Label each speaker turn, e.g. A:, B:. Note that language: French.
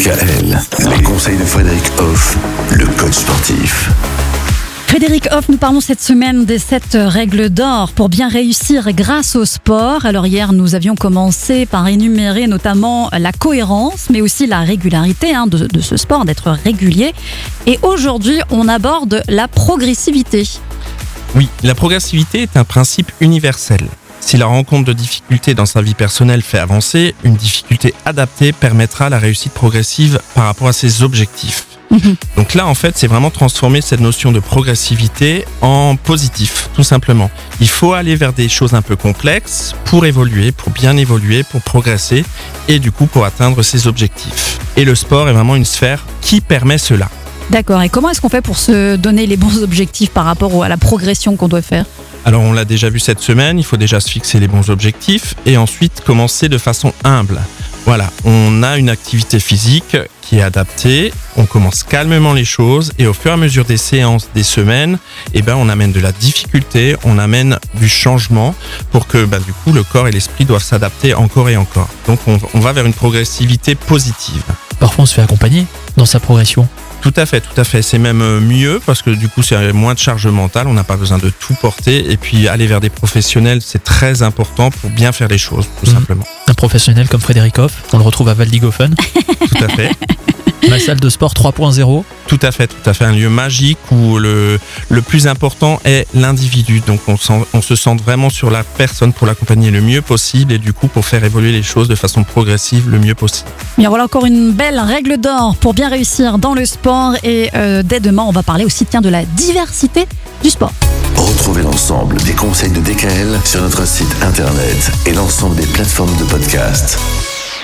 A: DKL, les conseils de Frédéric Hoff, le coach sportif.
B: Frédéric Hoff, nous parlons cette semaine des sept règles d'or pour bien réussir grâce au sport. Alors hier, nous avions commencé par énumérer notamment la cohérence, mais aussi la régularité hein, de, de ce sport, d'être régulier. Et aujourd'hui, on aborde la progressivité.
C: Oui, la progressivité est un principe universel. Si la rencontre de difficultés dans sa vie personnelle fait avancer, une difficulté adaptée permettra la réussite progressive par rapport à ses objectifs.
B: Mhm.
C: Donc là, en fait, c'est vraiment transformer cette notion de progressivité en positif, tout simplement. Il faut aller vers des choses un peu complexes pour évoluer, pour bien évoluer, pour progresser et du coup pour atteindre ses objectifs. Et le sport est vraiment une sphère qui permet cela.
B: D'accord. Et comment est-ce qu'on fait pour se donner les bons objectifs par rapport à la progression qu'on doit faire?
C: Alors on l'a déjà vu cette semaine, il faut déjà se fixer les bons objectifs et ensuite commencer de façon humble. Voilà, on a une activité physique qui est adaptée, on commence calmement les choses et au fur et à mesure des séances, des semaines, eh ben on amène de la difficulté, on amène du changement pour que ben, du coup le corps et l'esprit doivent s'adapter encore et encore. Donc on, on va vers une progressivité positive.
D: Parfois, on se fait accompagner dans sa progression.
C: Tout à fait, tout à fait. C'est même euh, mieux parce que du coup, c'est moins de charge mentale. On n'a pas besoin de tout porter. Et puis, aller vers des professionnels, c'est très important pour bien faire les choses, tout
D: Mhm.
C: simplement.
D: Un professionnel comme Frédéric Hoff, on le retrouve à Valdigofen,
C: Tout à fait.
D: ma salle de sport 3.0.
C: Tout à fait, tout à fait. Un lieu magique où le, le plus important est l'individu. Donc, on, sent- on se centre vraiment sur la personne pour l'accompagner le mieux possible et du coup, pour faire évoluer les choses de façon progressive le mieux possible.
B: Bien voilà encore une belle règle d'or pour bien réussir dans le sport. Et euh, dès demain, on va parler aussi tiens, de la diversité du sport.
A: Retrouvez l'ensemble des conseils de DKL sur notre site internet et l'ensemble des plateformes de podcast.